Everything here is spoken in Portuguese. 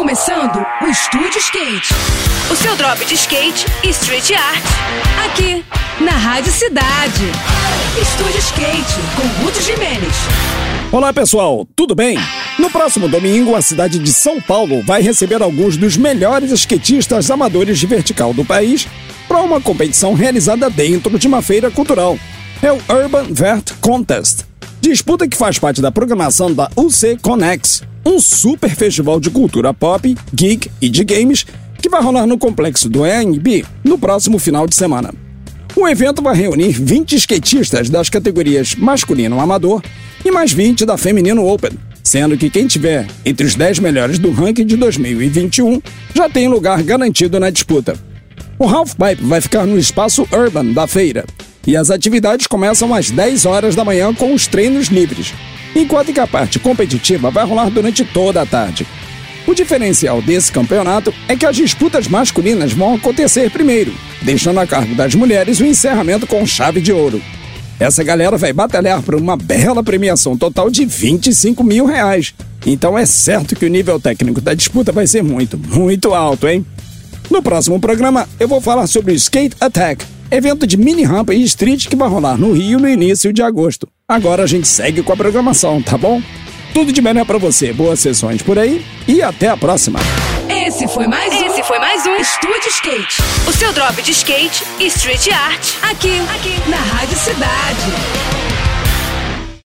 começando o Estúdio Skate. O seu drop de skate e street art. Aqui, na Rádio Cidade. Estúdio Skate, com Ruth Jimenez. Olá pessoal, tudo bem? No próximo domingo, a cidade de São Paulo vai receber alguns dos melhores skatistas amadores de vertical do país para uma competição realizada dentro de uma feira cultural. É o Urban Vert Contest, disputa que faz parte da programação da UC Conex, um super festival de cultura pop, geek e de games que vai rolar no complexo do ANB no próximo final de semana. O evento vai reunir 20 skatistas das categorias masculino amador e mais 20 da feminino open, sendo que quem tiver entre os 10 melhores do ranking de 2021 já tem lugar garantido na disputa. O Half Pipe vai ficar no espaço Urban da feira e as atividades começam às 10 horas da manhã com os treinos livres, enquanto que a parte competitiva vai rolar durante toda a tarde. O diferencial desse campeonato é que as disputas masculinas vão acontecer primeiro, deixando a cargo das mulheres o encerramento com chave de ouro. Essa galera vai batalhar por uma bela premiação total de 25 mil reais. Então é certo que o nível técnico da disputa vai ser muito, muito alto, hein? No próximo programa eu vou falar sobre o Skate Attack, evento de mini rampa e street que vai rolar no Rio no início de agosto. Agora a gente segue com a programação, tá bom? Tudo de melhor para você, boas sessões por aí e até a próxima. Esse foi mais um. Esse foi mais um Estúdio Skate. O seu drop de skate e street art. Aqui, aqui, na Rádio Cidade.